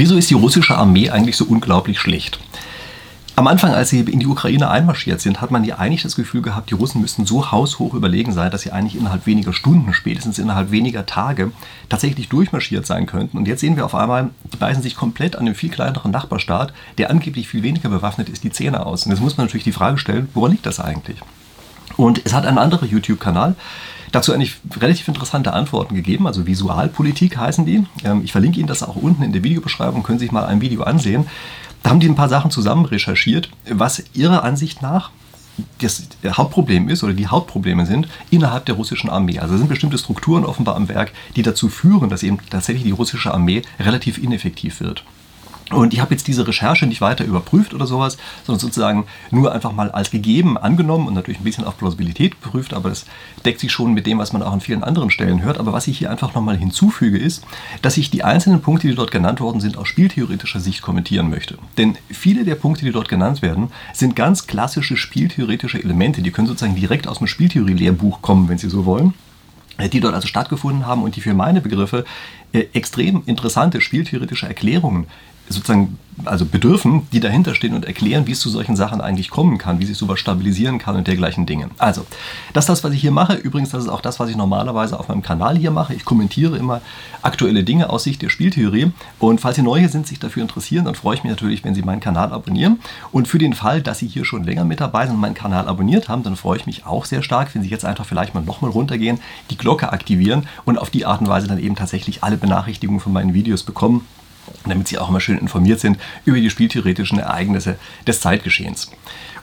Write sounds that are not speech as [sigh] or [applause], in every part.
Wieso ist die russische Armee eigentlich so unglaublich schlecht? Am Anfang, als sie in die Ukraine einmarschiert sind, hat man ja eigentlich das Gefühl gehabt, die Russen müssten so haushoch überlegen sein, dass sie eigentlich innerhalb weniger Stunden, spätestens innerhalb weniger Tage, tatsächlich durchmarschiert sein könnten. Und jetzt sehen wir auf einmal, die beißen sich komplett an den viel kleineren Nachbarstaat, der angeblich viel weniger bewaffnet ist, die Zähne aus. Und jetzt muss man natürlich die Frage stellen, woran liegt das eigentlich? Und es hat ein anderer YouTube-Kanal, dazu eigentlich relativ interessante Antworten gegeben. Also Visualpolitik heißen die. Ähm, ich verlinke Ihnen das auch unten in der Videobeschreibung, können Sie sich mal ein Video ansehen. Da haben die ein paar Sachen zusammen recherchiert, was ihrer Ansicht nach das Hauptproblem ist oder die Hauptprobleme sind innerhalb der russischen Armee. Also sind bestimmte Strukturen offenbar am Werk, die dazu führen, dass eben tatsächlich die russische Armee relativ ineffektiv wird. Und ich habe jetzt diese Recherche nicht weiter überprüft oder sowas, sondern sozusagen nur einfach mal als gegeben angenommen und natürlich ein bisschen auf Plausibilität geprüft, aber das deckt sich schon mit dem, was man auch an vielen anderen Stellen hört. Aber was ich hier einfach nochmal hinzufüge, ist, dass ich die einzelnen Punkte, die dort genannt worden sind, aus spieltheoretischer Sicht kommentieren möchte. Denn viele der Punkte, die dort genannt werden, sind ganz klassische spieltheoretische Elemente. Die können sozusagen direkt aus dem Spieltheorie-Lehrbuch kommen, wenn Sie so wollen die dort also stattgefunden haben und die für meine Begriffe äh, extrem interessante spieltheoretische Erklärungen sozusagen also bedürfen, die dahinter stehen und erklären, wie es zu solchen Sachen eigentlich kommen kann, wie sich sowas stabilisieren kann und dergleichen Dinge. Also, das ist das, was ich hier mache. Übrigens, das ist auch das, was ich normalerweise auf meinem Kanal hier mache. Ich kommentiere immer aktuelle Dinge aus Sicht der Spieltheorie. Und falls Sie neu hier sind, sich dafür interessieren, dann freue ich mich natürlich, wenn Sie meinen Kanal abonnieren. Und für den Fall, dass Sie hier schon länger mit dabei sind und meinen Kanal abonniert haben, dann freue ich mich auch sehr stark, wenn Sie jetzt einfach vielleicht mal nochmal runtergehen, die Glocke aktivieren und auf die Art und Weise dann eben tatsächlich alle Benachrichtigungen von meinen Videos bekommen damit Sie auch immer schön informiert sind über die spieltheoretischen Ereignisse des Zeitgeschehens.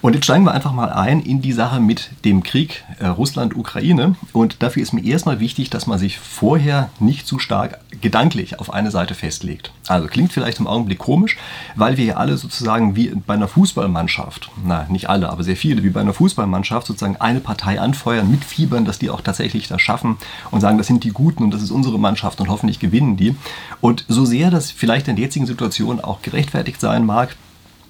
Und jetzt steigen wir einfach mal ein in die Sache mit dem Krieg äh, Russland-Ukraine. Und dafür ist mir erstmal wichtig, dass man sich vorher nicht zu stark gedanklich auf eine Seite festlegt. Also klingt vielleicht im Augenblick komisch, weil wir ja alle sozusagen wie bei einer Fußballmannschaft, na nicht alle, aber sehr viele, wie bei einer Fußballmannschaft sozusagen eine Partei anfeuern, mitfiebern, dass die auch tatsächlich das schaffen und sagen, das sind die Guten und das ist unsere Mannschaft und hoffentlich gewinnen die. Und so sehr das vielleicht in der jetzigen Situation auch gerechtfertigt sein mag,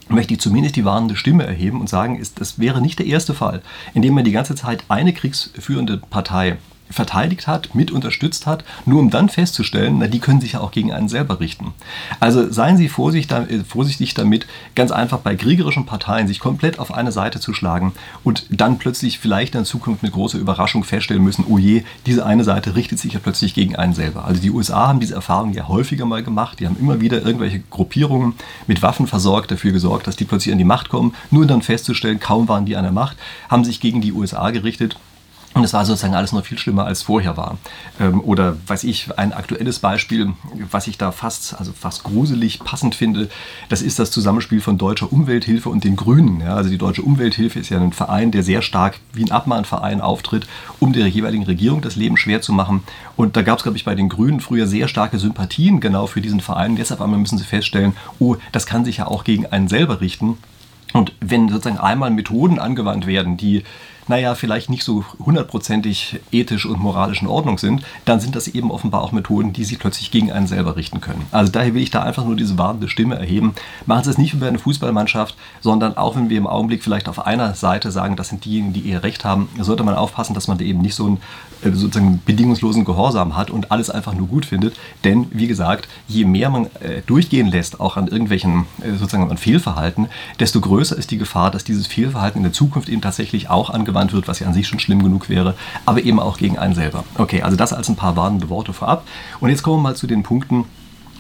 möchte ich zumindest die warnende Stimme erheben und sagen, ist, das wäre nicht der erste Fall, in dem man die ganze Zeit eine kriegsführende Partei verteidigt hat, mit unterstützt hat, nur um dann festzustellen, na, die können sich ja auch gegen einen selber richten. Also seien Sie äh, vorsichtig damit, ganz einfach bei kriegerischen Parteien sich komplett auf eine Seite zu schlagen und dann plötzlich vielleicht in Zukunft mit großer Überraschung feststellen müssen, oh je, diese eine Seite richtet sich ja plötzlich gegen einen selber. Also die USA haben diese Erfahrung ja häufiger mal gemacht, die haben immer wieder irgendwelche Gruppierungen mit Waffen versorgt, dafür gesorgt, dass die plötzlich an die Macht kommen, nur dann festzustellen, kaum waren die an der Macht, haben sich gegen die USA gerichtet und es war sozusagen alles noch viel schlimmer als vorher war. Ähm, oder weiß ich, ein aktuelles Beispiel, was ich da fast, also fast gruselig passend finde, das ist das Zusammenspiel von Deutscher Umwelthilfe und den Grünen. Ja, also die Deutsche Umwelthilfe ist ja ein Verein, der sehr stark wie ein Abmahnverein auftritt, um der jeweiligen Regierung das Leben schwer zu machen. Und da gab es, glaube ich, bei den Grünen früher sehr starke Sympathien genau für diesen Verein. Deshalb einmal müssen sie feststellen, oh, das kann sich ja auch gegen einen selber richten. Und wenn sozusagen einmal Methoden angewandt werden, die naja, vielleicht nicht so hundertprozentig ethisch und moralisch in Ordnung sind, dann sind das eben offenbar auch Methoden, die sich plötzlich gegen einen selber richten können. Also daher will ich da einfach nur diese warnende Stimme erheben. Machen Sie es nicht wie bei einer Fußballmannschaft, sondern auch wenn wir im Augenblick vielleicht auf einer Seite sagen, das sind diejenigen, die eher recht haben, sollte man aufpassen, dass man da eben nicht so einen äh, sozusagen bedingungslosen Gehorsam hat und alles einfach nur gut findet. Denn wie gesagt, je mehr man äh, durchgehen lässt, auch an irgendwelchen äh, sozusagen an Fehlverhalten, desto größer ist die Gefahr, dass dieses Fehlverhalten in der Zukunft eben tatsächlich auch angewandt angewandt wird, was ja an sich schon schlimm genug wäre, aber eben auch gegen einen selber. Okay, also das als ein paar warnende Worte vorab. Und jetzt kommen wir mal zu den Punkten,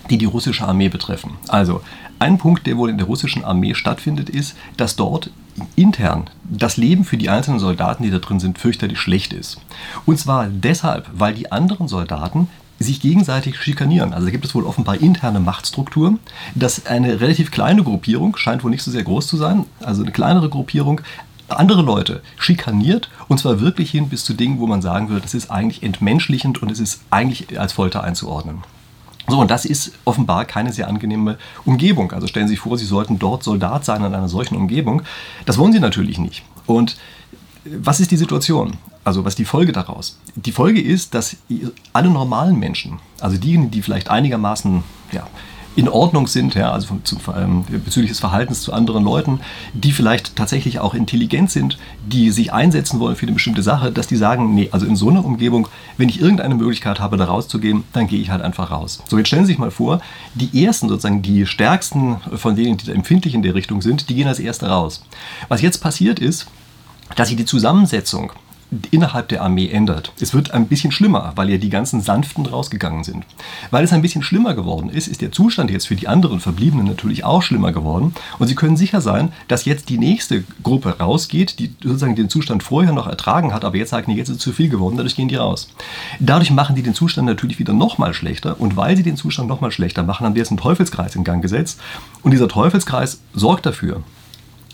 die die russische Armee betreffen. Also ein Punkt, der wohl in der russischen Armee stattfindet, ist, dass dort intern das Leben für die einzelnen Soldaten, die da drin sind, fürchterlich schlecht ist. Und zwar deshalb, weil die anderen Soldaten sich gegenseitig schikanieren. Also da gibt es wohl offenbar interne Machtstrukturen, dass eine relativ kleine Gruppierung, scheint wohl nicht so sehr groß zu sein, also eine kleinere Gruppierung, andere Leute schikaniert und zwar wirklich hin bis zu Dingen, wo man sagen würde, das ist eigentlich entmenschlichend und es ist eigentlich als Folter einzuordnen. So, und das ist offenbar keine sehr angenehme Umgebung. Also stellen Sie sich vor, Sie sollten dort Soldat sein in einer solchen Umgebung. Das wollen Sie natürlich nicht. Und was ist die Situation? Also was ist die Folge daraus? Die Folge ist, dass alle normalen Menschen, also diejenigen, die vielleicht einigermaßen ja, in Ordnung sind, ja, also von, zu, ähm, bezüglich des Verhaltens zu anderen Leuten, die vielleicht tatsächlich auch intelligent sind, die sich einsetzen wollen für eine bestimmte Sache, dass die sagen, nee, also in so einer Umgebung, wenn ich irgendeine Möglichkeit habe, da rauszugehen, dann gehe ich halt einfach raus. So, jetzt stellen Sie sich mal vor, die ersten, sozusagen die stärksten von denen, die da empfindlich in der Richtung sind, die gehen als erste raus. Was jetzt passiert ist, dass sich die Zusammensetzung innerhalb der Armee ändert. Es wird ein bisschen schlimmer, weil ja die ganzen Sanften rausgegangen sind. Weil es ein bisschen schlimmer geworden ist, ist der Zustand jetzt für die anderen Verbliebenen natürlich auch schlimmer geworden. Und Sie können sicher sein, dass jetzt die nächste Gruppe rausgeht, die sozusagen den Zustand vorher noch ertragen hat, aber jetzt sagen, nee, jetzt ist es zu viel geworden, dadurch gehen die raus. Dadurch machen die den Zustand natürlich wieder nochmal schlechter. Und weil sie den Zustand nochmal schlechter machen, haben die jetzt einen Teufelskreis in Gang gesetzt. Und dieser Teufelskreis sorgt dafür,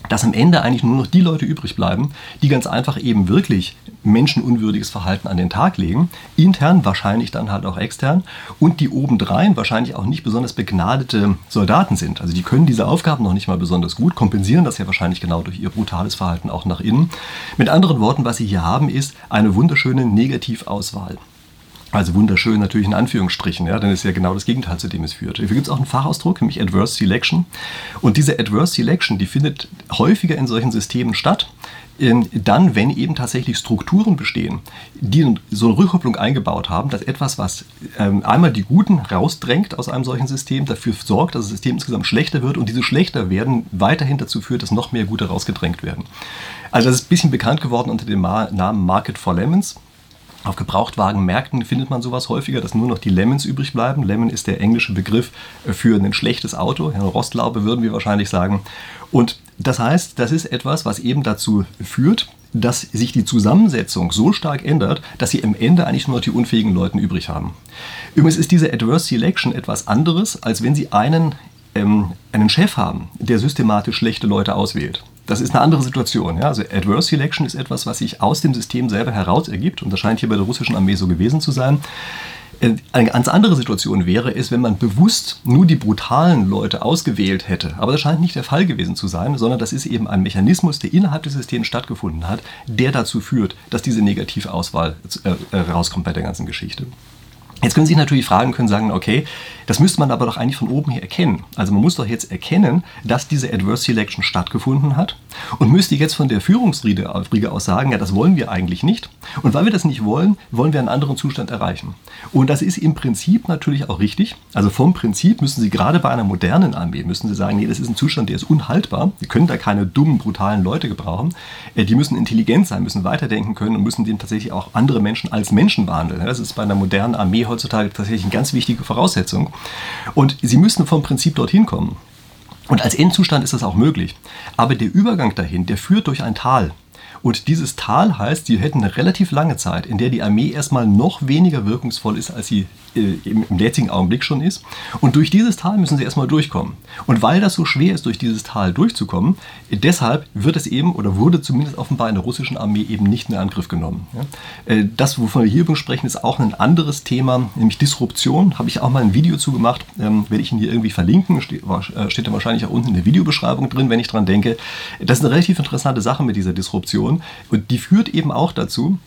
dass am Ende eigentlich nur noch die Leute übrig bleiben, die ganz einfach eben wirklich menschenunwürdiges Verhalten an den Tag legen, intern, wahrscheinlich dann halt auch extern, und die obendrein wahrscheinlich auch nicht besonders begnadete Soldaten sind. Also die können diese Aufgaben noch nicht mal besonders gut, kompensieren das ja wahrscheinlich genau durch ihr brutales Verhalten auch nach innen. Mit anderen Worten, was sie hier haben, ist eine wunderschöne Negativauswahl. Also wunderschön natürlich in Anführungsstrichen, ja, denn es ist ja genau das Gegenteil, zu dem es führt. Hier gibt es auch einen Fachausdruck, nämlich Adverse Selection. Und diese Adverse Selection, die findet häufiger in solchen Systemen statt, dann, wenn eben tatsächlich Strukturen bestehen, die so eine Rückkopplung eingebaut haben, dass etwas, was ähm, einmal die Guten rausdrängt aus einem solchen System, dafür sorgt, dass das System insgesamt schlechter wird und diese schlechter werden weiterhin dazu führt, dass noch mehr Gute rausgedrängt werden. Also das ist ein bisschen bekannt geworden unter dem Namen Market for Lemons. Auf Gebrauchtwagenmärkten findet man sowas häufiger, dass nur noch die Lemons übrig bleiben. Lemon ist der englische Begriff für ein schlechtes Auto. Eine Rostlaube würden wir wahrscheinlich sagen. Und das heißt, das ist etwas, was eben dazu führt, dass sich die Zusammensetzung so stark ändert, dass sie am Ende eigentlich nur noch die unfähigen Leute übrig haben. Übrigens ist diese Adverse Selection etwas anderes, als wenn Sie einen, ähm, einen Chef haben, der systematisch schlechte Leute auswählt das ist eine andere Situation. Ja? Also Adverse Selection ist etwas, was sich aus dem System selber heraus ergibt und das scheint hier bei der russischen Armee so gewesen zu sein. Äh, eine ganz andere Situation wäre es, wenn man bewusst nur die brutalen Leute ausgewählt hätte. Aber das scheint nicht der Fall gewesen zu sein, sondern das ist eben ein Mechanismus, der innerhalb des Systems stattgefunden hat, der dazu führt, dass diese negative Auswahl äh, äh rauskommt bei der ganzen Geschichte. Jetzt können Sie sich natürlich fragen, können sagen, okay, das müsste man aber doch eigentlich von oben her erkennen. Also man muss doch jetzt erkennen, dass diese Adverse Selection stattgefunden hat und müsste jetzt von der Führungsriege aus sagen, ja, das wollen wir eigentlich nicht. Und weil wir das nicht wollen, wollen wir einen anderen Zustand erreichen. Und das ist im Prinzip natürlich auch richtig. Also vom Prinzip müssen Sie gerade bei einer modernen Armee, müssen Sie sagen, nee, das ist ein Zustand, der ist unhaltbar. Wir können da keine dummen, brutalen Leute gebrauchen. Äh, die müssen intelligent sein, müssen weiterdenken können und müssen dem tatsächlich auch andere Menschen als Menschen behandeln. Das ist bei einer modernen Armee heutzutage tatsächlich eine ganz wichtige Voraussetzung. Und sie müssen vom Prinzip dorthin kommen. Und als Endzustand ist das auch möglich. Aber der Übergang dahin, der führt durch ein Tal. Und dieses Tal heißt, sie hätten eine relativ lange Zeit, in der die Armee erstmal noch weniger wirkungsvoll ist, als sie äh, im, im jetzigen Augenblick schon ist. Und durch dieses Tal müssen sie erstmal durchkommen. Und weil das so schwer ist, durch dieses Tal durchzukommen, deshalb wird es eben oder wurde zumindest offenbar in der russischen Armee eben nicht in Angriff genommen. Ja? Äh, das, wovon wir hier übrigens sprechen, ist auch ein anderes Thema, nämlich Disruption. Habe ich auch mal ein Video zu gemacht, ähm, werde ich ihn hier irgendwie verlinken, steht, äh, steht da wahrscheinlich auch unten in der Videobeschreibung drin, wenn ich dran denke. Das ist eine relativ interessante Sache mit dieser Disruption. Diskussion. Und die führt eben auch dazu,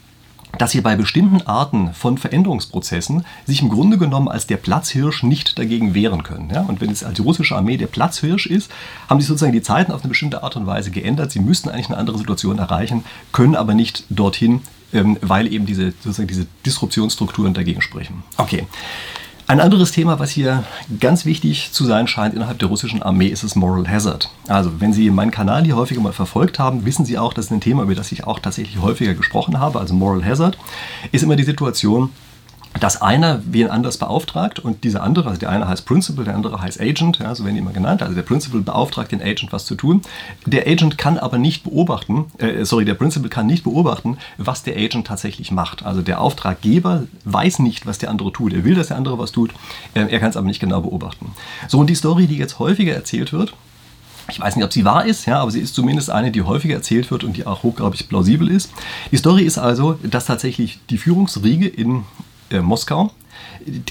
dass sie bei bestimmten Arten von Veränderungsprozessen sich im Grunde genommen als der Platzhirsch nicht dagegen wehren können. Ja? Und wenn es als russische Armee der Platzhirsch ist, haben sich sozusagen die Zeiten auf eine bestimmte Art und Weise geändert. Sie müssten eigentlich eine andere Situation erreichen, können aber nicht dorthin, ähm, weil eben diese, sozusagen diese Disruptionsstrukturen dagegen sprechen. Okay. Ein anderes Thema, was hier ganz wichtig zu sein scheint innerhalb der russischen Armee, ist das Moral Hazard. Also, wenn Sie meinen Kanal hier häufiger mal verfolgt haben, wissen Sie auch, das ist ein Thema, über das ich auch tatsächlich häufiger gesprochen habe. Also Moral Hazard ist immer die Situation, dass einer wen anders beauftragt und dieser andere, also der eine heißt Principal, der andere heißt Agent, ja, so werden die immer genannt, also der Principal beauftragt den Agent was zu tun. Der Agent kann aber nicht beobachten, äh, sorry, der Principal kann nicht beobachten, was der Agent tatsächlich macht. Also der Auftraggeber weiß nicht, was der andere tut. Er will, dass der andere was tut, äh, er kann es aber nicht genau beobachten. So, und die Story, die jetzt häufiger erzählt wird, ich weiß nicht, ob sie wahr ist, ja, aber sie ist zumindest eine, die häufiger erzählt wird und die auch hochgradig plausibel ist. Die Story ist also, dass tatsächlich die Führungsriege in äh, Moskau,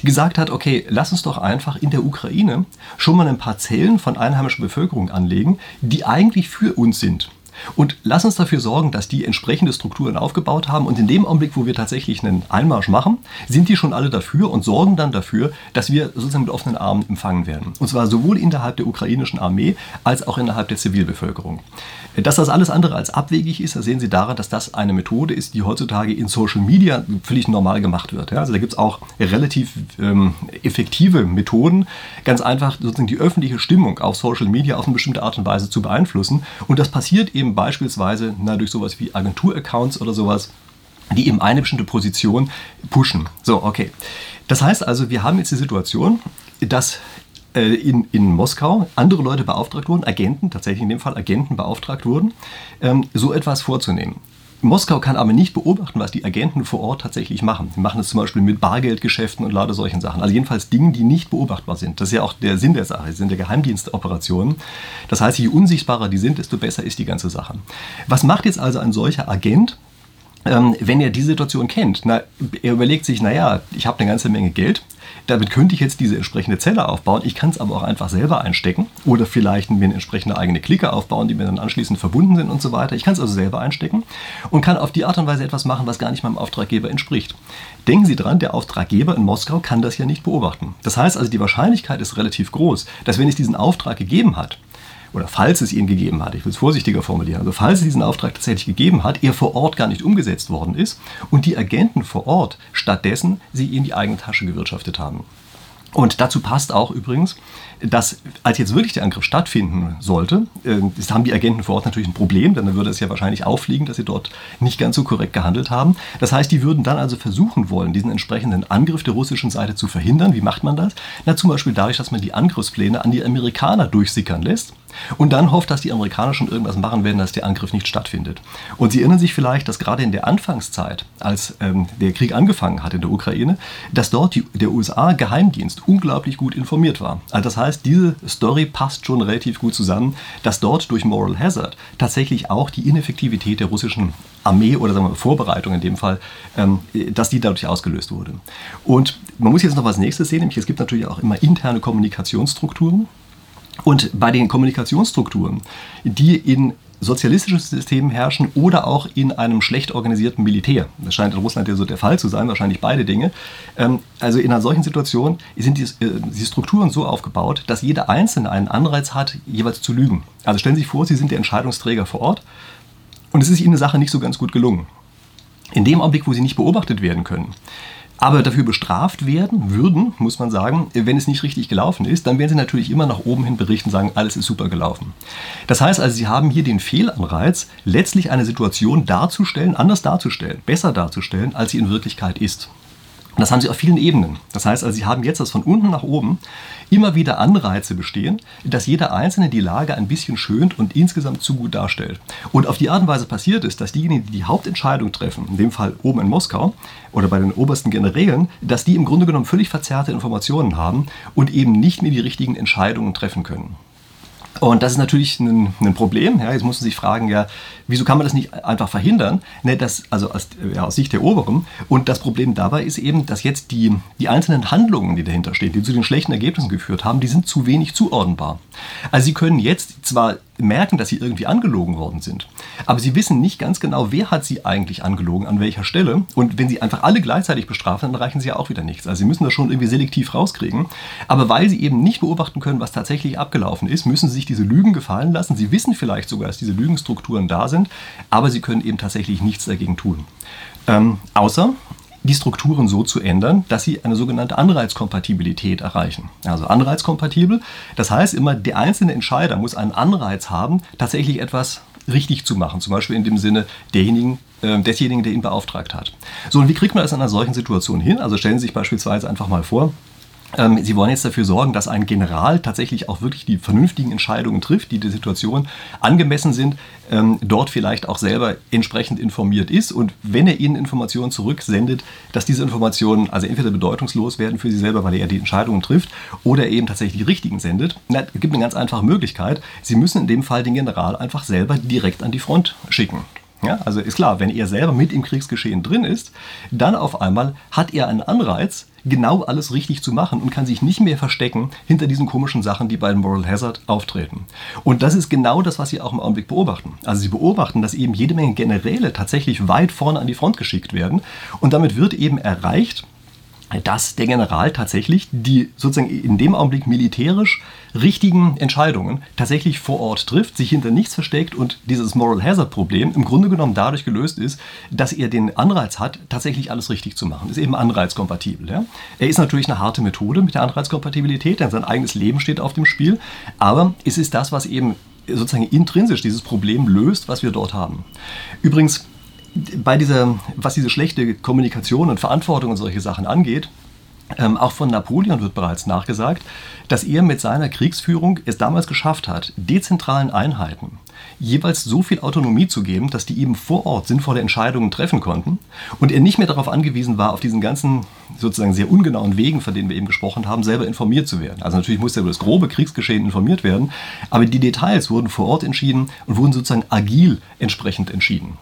gesagt hat, okay, lass uns doch einfach in der Ukraine schon mal ein paar Zellen von einheimischer Bevölkerung anlegen, die eigentlich für uns sind. Und lass uns dafür sorgen, dass die entsprechende Strukturen aufgebaut haben. Und in dem Augenblick, wo wir tatsächlich einen Einmarsch machen, sind die schon alle dafür und sorgen dann dafür, dass wir sozusagen mit offenen Armen empfangen werden. Und zwar sowohl innerhalb der ukrainischen Armee als auch innerhalb der Zivilbevölkerung. Dass das alles andere als abwegig ist, das sehen Sie daran, dass das eine Methode ist, die heutzutage in Social Media völlig normal gemacht wird. Also da gibt es auch relativ ähm, effektive Methoden, ganz einfach sozusagen die öffentliche Stimmung auf Social Media auf eine bestimmte Art und Weise zu beeinflussen. Und das passiert eben beispielsweise na, durch sowas wie Agenturaccounts oder sowas, die eben eine bestimmte Position pushen. So, okay. Das heißt also, wir haben jetzt die Situation, dass äh, in, in Moskau andere Leute beauftragt wurden, Agenten, tatsächlich in dem Fall Agenten beauftragt wurden, ähm, so etwas vorzunehmen. Moskau kann aber nicht beobachten, was die Agenten vor Ort tatsächlich machen. Die machen es zum Beispiel mit Bargeldgeschäften und lauter solchen Sachen. Also jedenfalls Dingen, die nicht beobachtbar sind. Das ist ja auch der Sinn der Sache, das sind ja Geheimdienstoperationen. Das heißt, je unsichtbarer die sind, desto besser ist die ganze Sache. Was macht jetzt also ein solcher Agent? Ähm, wenn er die Situation kennt, na, er überlegt sich, naja, ich habe eine ganze Menge Geld, damit könnte ich jetzt diese entsprechende Zelle aufbauen. Ich kann es aber auch einfach selber einstecken oder vielleicht mir eine entsprechende eigene Clique aufbauen, die mir dann anschließend verbunden sind und so weiter. Ich kann es also selber einstecken und kann auf die Art und Weise etwas machen, was gar nicht meinem Auftraggeber entspricht. Denken Sie dran, der Auftraggeber in Moskau kann das ja nicht beobachten. Das heißt also, die Wahrscheinlichkeit ist relativ groß, dass wenn es diesen Auftrag gegeben hat, oder falls es ihn gegeben hat, ich will es vorsichtiger formulieren, also falls es diesen Auftrag tatsächlich gegeben hat, er vor Ort gar nicht umgesetzt worden ist und die Agenten vor Ort stattdessen sie in die eigene Tasche gewirtschaftet haben. Und dazu passt auch übrigens, dass als jetzt wirklich der Angriff stattfinden sollte, äh, haben die Agenten vor Ort natürlich ein Problem, denn dann würde es ja wahrscheinlich auffliegen, dass sie dort nicht ganz so korrekt gehandelt haben. Das heißt, die würden dann also versuchen wollen, diesen entsprechenden Angriff der russischen Seite zu verhindern. Wie macht man das? Na, zum Beispiel dadurch, dass man die Angriffspläne an die Amerikaner durchsickern lässt und dann hofft, dass die Amerikaner schon irgendwas machen werden, dass der Angriff nicht stattfindet. Und Sie erinnern sich vielleicht, dass gerade in der Anfangszeit, als ähm, der Krieg angefangen hat in der Ukraine, dass dort die, der USA-Geheimdienst unglaublich gut informiert war. Also das heißt, diese Story passt schon relativ gut zusammen, dass dort durch Moral Hazard tatsächlich auch die Ineffektivität der russischen Armee oder sagen wir Vorbereitung in dem Fall, ähm, dass die dadurch ausgelöst wurde. Und man muss jetzt noch was Nächstes sehen, nämlich es gibt natürlich auch immer interne Kommunikationsstrukturen. Und bei den Kommunikationsstrukturen, die in sozialistischen Systemen herrschen oder auch in einem schlecht organisierten Militär. Das scheint in Russland ja so der Fall zu sein, wahrscheinlich beide Dinge. Ähm, also in einer solchen Situation sind die, äh, die Strukturen so aufgebaut, dass jeder Einzelne einen Anreiz hat, jeweils zu lügen. Also stellen Sie sich vor, Sie sind der Entscheidungsträger vor Ort und es ist Ihnen eine Sache nicht so ganz gut gelungen. In dem Augenblick, wo Sie nicht beobachtet werden können, aber dafür bestraft werden würden, muss man sagen, wenn es nicht richtig gelaufen ist, dann werden sie natürlich immer nach oben hin berichten und sagen, alles ist super gelaufen. Das heißt also, sie haben hier den Fehlanreiz, letztlich eine Situation darzustellen, anders darzustellen, besser darzustellen, als sie in Wirklichkeit ist. Und das haben sie auf vielen Ebenen. Das heißt also, sie haben jetzt, dass von unten nach oben immer wieder Anreize bestehen, dass jeder Einzelne die Lage ein bisschen schönt und insgesamt zu gut darstellt. Und auf die Art und Weise passiert ist, dass diejenigen, die die Hauptentscheidung treffen, in dem Fall oben in Moskau oder bei den obersten Generälen, dass die im Grunde genommen völlig verzerrte Informationen haben und eben nicht mehr die richtigen Entscheidungen treffen können. Und das ist natürlich ein, ein Problem. Ja, jetzt muss man sich fragen, ja, wieso kann man das nicht einfach verhindern? Ne, das, also aus, ja, aus Sicht der Oberen. Und das Problem dabei ist eben, dass jetzt die, die einzelnen Handlungen, die dahinter stehen, die zu den schlechten Ergebnissen geführt haben, die sind zu wenig zuordnenbar. Also sie können jetzt zwar merken, dass sie irgendwie angelogen worden sind. Aber sie wissen nicht ganz genau, wer hat sie eigentlich angelogen, an welcher Stelle. Und wenn sie einfach alle gleichzeitig bestrafen, dann erreichen sie ja auch wieder nichts. Also sie müssen das schon irgendwie selektiv rauskriegen. Aber weil sie eben nicht beobachten können, was tatsächlich abgelaufen ist, müssen sie sich diese Lügen gefallen lassen. Sie wissen vielleicht sogar, dass diese Lügenstrukturen da sind, aber sie können eben tatsächlich nichts dagegen tun. Ähm, außer die Strukturen so zu ändern, dass sie eine sogenannte Anreizkompatibilität erreichen. Also anreizkompatibel, das heißt immer, der einzelne Entscheider muss einen Anreiz haben, tatsächlich etwas richtig zu machen. Zum Beispiel in dem Sinne derjenigen, äh, desjenigen, der ihn beauftragt hat. So, und wie kriegt man das in einer solchen Situation hin? Also stellen Sie sich beispielsweise einfach mal vor, Sie wollen jetzt dafür sorgen, dass ein General tatsächlich auch wirklich die vernünftigen Entscheidungen trifft, die der Situation angemessen sind, ähm, dort vielleicht auch selber entsprechend informiert ist und wenn er Ihnen Informationen zurücksendet, dass diese Informationen also entweder bedeutungslos werden für Sie selber, weil er die Entscheidungen trifft, oder eben tatsächlich die richtigen sendet. Na, es gibt eine ganz einfache Möglichkeit. Sie müssen in dem Fall den General einfach selber direkt an die Front schicken. Ja, also ist klar, wenn er selber mit im Kriegsgeschehen drin ist, dann auf einmal hat er einen Anreiz, genau alles richtig zu machen und kann sich nicht mehr verstecken hinter diesen komischen Sachen, die bei Moral Hazard auftreten. Und das ist genau das, was Sie auch im Augenblick beobachten. Also Sie beobachten, dass eben jede Menge Generäle tatsächlich weit vorne an die Front geschickt werden und damit wird eben erreicht, dass der General tatsächlich die sozusagen in dem Augenblick militärisch richtigen Entscheidungen tatsächlich vor Ort trifft, sich hinter nichts versteckt und dieses Moral Hazard Problem im Grunde genommen dadurch gelöst ist, dass er den Anreiz hat, tatsächlich alles richtig zu machen. Ist eben anreizkompatibel. Ja? Er ist natürlich eine harte Methode mit der Anreizkompatibilität, denn sein eigenes Leben steht auf dem Spiel, aber es ist das, was eben sozusagen intrinsisch dieses Problem löst, was wir dort haben. Übrigens, bei dieser, was diese schlechte Kommunikation und Verantwortung und solche Sachen angeht, ähm, auch von Napoleon wird bereits nachgesagt, dass er mit seiner Kriegsführung es damals geschafft hat, dezentralen Einheiten jeweils so viel Autonomie zu geben, dass die eben vor Ort sinnvolle Entscheidungen treffen konnten und er nicht mehr darauf angewiesen war, auf diesen ganzen sozusagen sehr ungenauen Wegen, von denen wir eben gesprochen haben, selber informiert zu werden. Also natürlich musste er über das grobe Kriegsgeschehen informiert werden, aber die Details wurden vor Ort entschieden und wurden sozusagen agil entsprechend entschieden.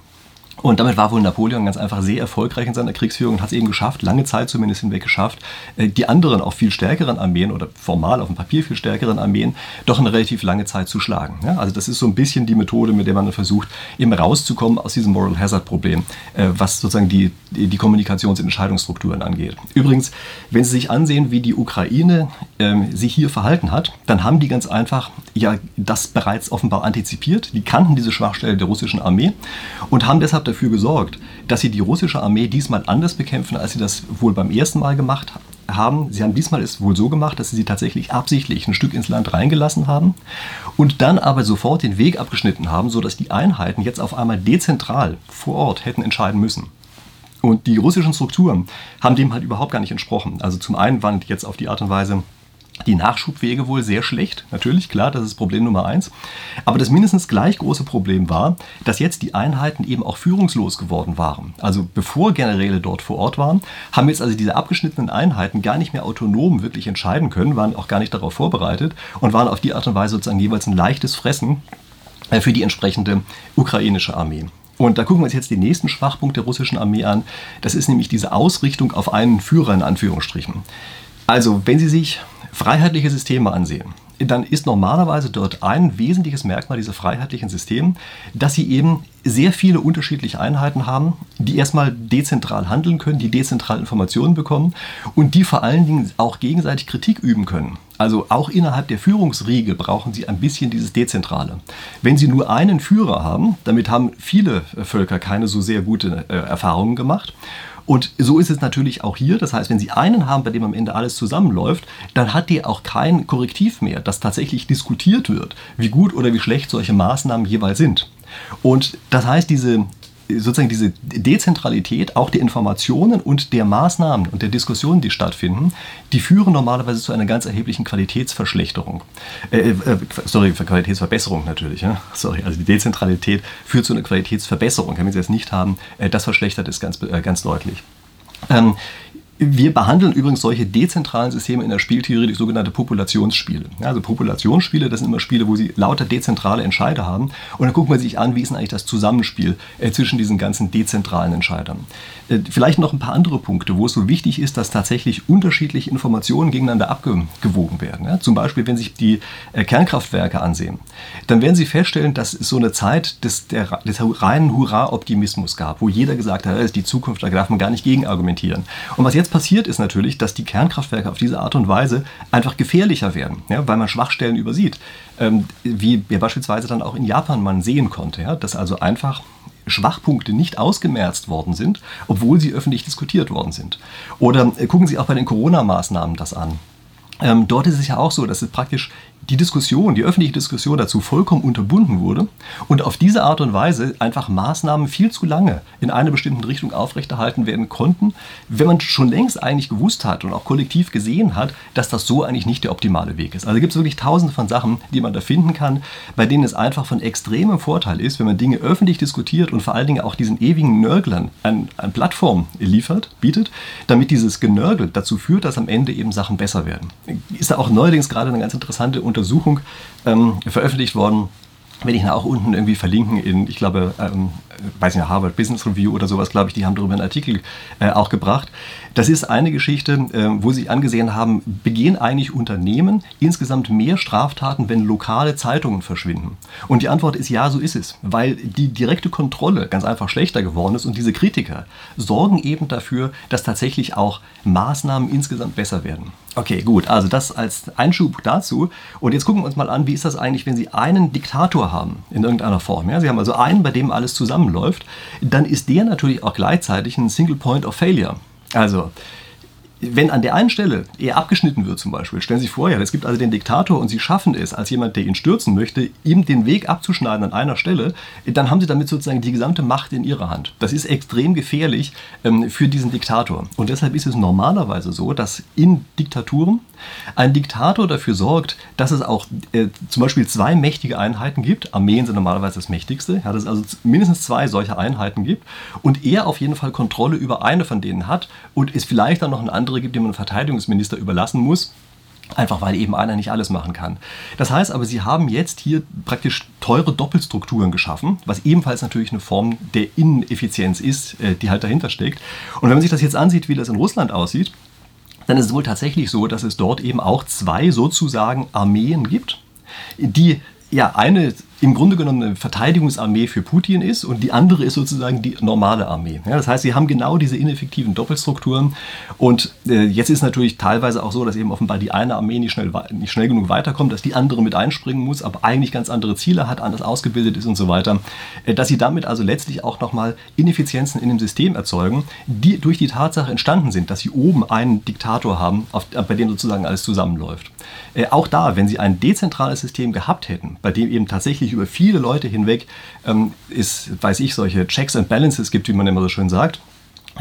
Und damit war wohl Napoleon ganz einfach sehr erfolgreich in seiner Kriegsführung und hat es eben geschafft, lange Zeit zumindest hinweg geschafft, äh, die anderen auch viel stärkeren Armeen oder formal auf dem Papier viel stärkeren Armeen doch eine relativ lange Zeit zu schlagen. also das ist so ein bisschen die Methode, mit der man versucht, eben rauszukommen aus diesem Moral Hazard Problem, äh, was sozusagen die, die Kommunikations- und Entscheidungsstrukturen angeht. Übrigens, wenn Sie sich ansehen, wie die Ukraine ähm, sich hier verhalten hat, dann haben die ganz einfach ja das bereits offenbar antizipiert. Die kannten diese Schwachstelle der russischen Armee und haben deshalb dafür gesorgt, dass sie die russische Armee diesmal anders bekämpfen, als sie das wohl beim ersten Mal gemacht haben. Sie haben diesmal es wohl so gemacht, dass sie sie tatsächlich absichtlich ein Stück ins Land reingelassen haben und dann aber sofort den Weg abgeschnitten haben, sodass die Einheiten jetzt auf einmal dezentral vor Ort hätten entscheiden müssen. Und die russischen Strukturen haben dem halt überhaupt gar nicht entsprochen. Also zum einen waren jetzt auf die Art und Weise die Nachschubwege wohl sehr schlecht. Natürlich, klar, das ist Problem Nummer eins. Aber das mindestens gleich große Problem war, dass jetzt die Einheiten eben auch führungslos geworden waren. Also bevor Generäle dort vor Ort waren, haben jetzt also diese abgeschnittenen Einheiten gar nicht mehr autonom wirklich entscheiden können, waren auch gar nicht darauf vorbereitet und waren auf die Art und Weise sozusagen jeweils ein leichtes Fressen äh, für die entsprechende ukrainische Armee. Und da gucken wir uns jetzt den nächsten Schwachpunkt der russischen Armee an. Das ist nämlich diese Ausrichtung auf einen Führer in Anführungsstrichen. Also, wenn Sie sich freiheitliche Systeme ansehen, dann ist normalerweise dort ein wesentliches Merkmal dieser freiheitlichen Systeme, dass sie eben sehr viele unterschiedliche Einheiten haben, die erstmal dezentral handeln können, die dezentral Informationen bekommen und die vor allen Dingen auch gegenseitig Kritik üben können. Also auch innerhalb der Führungsriege brauchen sie ein bisschen dieses Dezentrale. Wenn sie nur einen Führer haben, damit haben viele Völker keine so sehr gute äh, Erfahrungen gemacht. Und so ist es natürlich auch hier. Das heißt, wenn Sie einen haben, bei dem am Ende alles zusammenläuft, dann hat der auch kein Korrektiv mehr, das tatsächlich diskutiert wird, wie gut oder wie schlecht solche Maßnahmen jeweils sind. Und das heißt, diese sozusagen diese Dezentralität auch der Informationen und der Maßnahmen und der Diskussionen, die stattfinden, die führen normalerweise zu einer ganz erheblichen Qualitätsverschlechterung. Äh, äh, sorry, Qualitätsverbesserung natürlich. Ja? [laughs] Sorry, also die Dezentralität führt zu einer Qualitätsverbesserung. Wenn wir sie jetzt nicht haben, äh, das verschlechtert es ganz, äh, ganz deutlich. Ähm, wir behandeln übrigens solche dezentralen Systeme in der Spieltheorie durch sogenannte Populationsspiele. Also Populationsspiele, das sind immer Spiele, wo sie lauter dezentrale Entscheider haben. Und dann gucken wir sich an, wie ist eigentlich das Zusammenspiel äh, zwischen diesen ganzen dezentralen Entscheidern. Äh, vielleicht noch ein paar andere Punkte, wo es so wichtig ist, dass tatsächlich unterschiedliche Informationen gegeneinander abgewogen werden. Zum Beispiel, wenn Sie sich die äh, Kernkraftwerke ansehen, dann werden Sie feststellen, dass es so eine Zeit des, der, des reinen Hurra-Optimismus gab, wo jeder gesagt hat, das ist die Zukunft, da darf man gar nicht gegen argumentieren. Und was jetzt passiert, ist natürlich, dass die Kernkraftwerke auf diese Art und Weise einfach gefährlicher werden, ja, weil man Schwachstellen übersieht. Ähm, wie ja, beispielsweise dann auch in Japan man sehen konnte, ja, dass also einfach Schwachpunkte nicht ausgemerzt worden sind, obwohl sie öffentlich diskutiert worden sind. Oder äh, gucken Sie auch bei den Corona-Maßnahmen das an. Ähm, dort ist es ja auch so, dass es praktisch die Diskussion, die öffentliche Diskussion dazu vollkommen unterbunden wurde und auf diese Art und Weise einfach Maßnahmen viel zu lange in einer bestimmten Richtung aufrechterhalten werden konnten, wenn man schon längst eigentlich gewusst hat und auch kollektiv gesehen hat, dass das so eigentlich nicht der optimale Weg ist. Also gibt es wirklich tausende von Sachen, die man da finden kann, bei denen es einfach von extremem Vorteil ist, wenn man Dinge öffentlich diskutiert und vor allen Dingen auch diesen ewigen Nörglern eine ein Plattform liefert, bietet, damit dieses Genörgel dazu führt, dass am Ende eben Sachen besser werden. Ist da auch neuerdings gerade eine ganz interessante Untersuchung ähm, veröffentlicht worden werde ich auch unten irgendwie verlinken in, ich glaube, ähm, weiß nicht, Harvard Business Review oder sowas, glaube ich, die haben darüber einen Artikel äh, auch gebracht. Das ist eine Geschichte, äh, wo sie angesehen haben, begehen eigentlich Unternehmen insgesamt mehr Straftaten, wenn lokale Zeitungen verschwinden? Und die Antwort ist ja, so ist es, weil die direkte Kontrolle ganz einfach schlechter geworden ist und diese Kritiker sorgen eben dafür, dass tatsächlich auch Maßnahmen insgesamt besser werden. Okay, gut, also das als Einschub dazu. Und jetzt gucken wir uns mal an, wie ist das eigentlich, wenn Sie einen Diktator haben in irgendeiner Form. Ja? Sie haben also einen, bei dem alles zusammenläuft, dann ist der natürlich auch gleichzeitig ein Single Point of Failure. Also wenn an der einen Stelle er abgeschnitten wird zum Beispiel, stellen Sie sich vor, ja, es gibt also den Diktator und Sie schaffen es, als jemand, der ihn stürzen möchte, ihm den Weg abzuschneiden an einer Stelle, dann haben Sie damit sozusagen die gesamte Macht in Ihrer Hand. Das ist extrem gefährlich ähm, für diesen Diktator. Und deshalb ist es normalerweise so, dass in Diktaturen ein Diktator dafür sorgt, dass es auch äh, zum Beispiel zwei mächtige Einheiten gibt. Armeen sind normalerweise das mächtigste, ja, dass es also mindestens zwei solcher Einheiten gibt und er auf jeden Fall Kontrolle über eine von denen hat und es vielleicht dann noch eine andere gibt, die man Verteidigungsminister überlassen muss. Einfach weil eben einer nicht alles machen kann. Das heißt aber, sie haben jetzt hier praktisch teure Doppelstrukturen geschaffen, was ebenfalls natürlich eine Form der Ineffizienz ist, äh, die halt dahinter steckt. Und wenn man sich das jetzt ansieht, wie das in Russland aussieht, dann ist es wohl tatsächlich so, dass es dort eben auch zwei sozusagen Armeen gibt, die ja eine im Grunde genommen eine Verteidigungsarmee für Putin ist und die andere ist sozusagen die normale Armee. Ja, das heißt, sie haben genau diese ineffektiven Doppelstrukturen und äh, jetzt ist natürlich teilweise auch so, dass eben offenbar die eine Armee nicht schnell, nicht schnell genug weiterkommt, dass die andere mit einspringen muss, aber eigentlich ganz andere Ziele hat, anders ausgebildet ist und so weiter, äh, dass sie damit also letztlich auch nochmal Ineffizienzen in dem System erzeugen, die durch die Tatsache entstanden sind, dass sie oben einen Diktator haben, auf, bei dem sozusagen alles zusammenläuft. Äh, auch da, wenn sie ein dezentrales System gehabt hätten, bei dem eben tatsächlich über viele Leute hinweg ähm, es, weiß ich, solche Checks and Balances gibt, wie man immer so schön sagt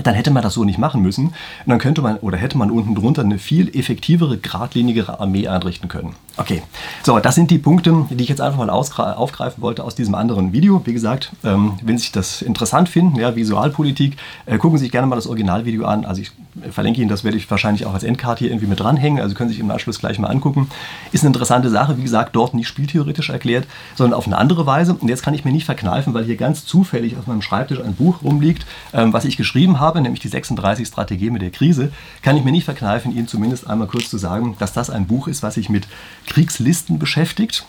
dann hätte man das so nicht machen müssen. Und dann könnte man oder hätte man unten drunter eine viel effektivere, geradlinigere Armee einrichten können. Okay, so, das sind die Punkte, die ich jetzt einfach mal aufgreifen wollte aus diesem anderen Video. Wie gesagt, ähm, wenn Sie das interessant finden, ja, Visualpolitik, äh, gucken Sie sich gerne mal das Originalvideo an. Also ich verlinke Ihnen, das werde ich wahrscheinlich auch als Endcard hier irgendwie mit dranhängen. Also können Sie sich im Anschluss gleich mal angucken. Ist eine interessante Sache, wie gesagt, dort nicht spieltheoretisch erklärt, sondern auf eine andere Weise. Und jetzt kann ich mir nicht verkneifen, weil hier ganz zufällig auf meinem Schreibtisch ein Buch rumliegt, ähm, was ich geschrieben habe, nämlich die 36 Strategie mit der Krise, kann ich mir nicht verkneifen, Ihnen zumindest einmal kurz zu sagen, dass das ein Buch ist, was sich mit Kriegslisten beschäftigt.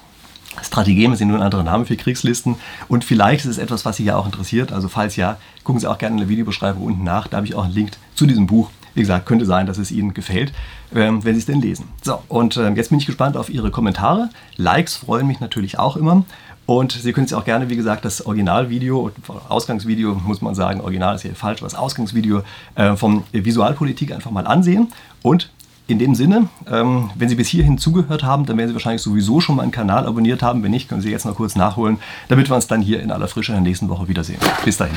Strategeme sind nur ein anderer Name für Kriegslisten. Und vielleicht ist es etwas, was Sie ja auch interessiert. Also falls ja, gucken Sie auch gerne in der Videobeschreibung unten nach. Da habe ich auch einen Link zu diesem Buch. Wie gesagt, könnte sein, dass es Ihnen gefällt, ähm, wenn Sie es denn lesen. So, und ähm, jetzt bin ich gespannt auf Ihre Kommentare. Likes freuen mich natürlich auch immer. Und Sie können sich auch gerne, wie gesagt, das Originalvideo, Ausgangsvideo, muss man sagen, Original ist hier falsch, das Ausgangsvideo äh, vom Visualpolitik einfach mal ansehen. Und in dem Sinne, ähm, wenn Sie bis hierhin zugehört haben, dann werden Sie wahrscheinlich sowieso schon meinen Kanal abonniert haben. Wenn nicht, können Sie jetzt noch kurz nachholen, damit wir uns dann hier in aller Frische in der nächsten Woche wiedersehen. Bis dahin.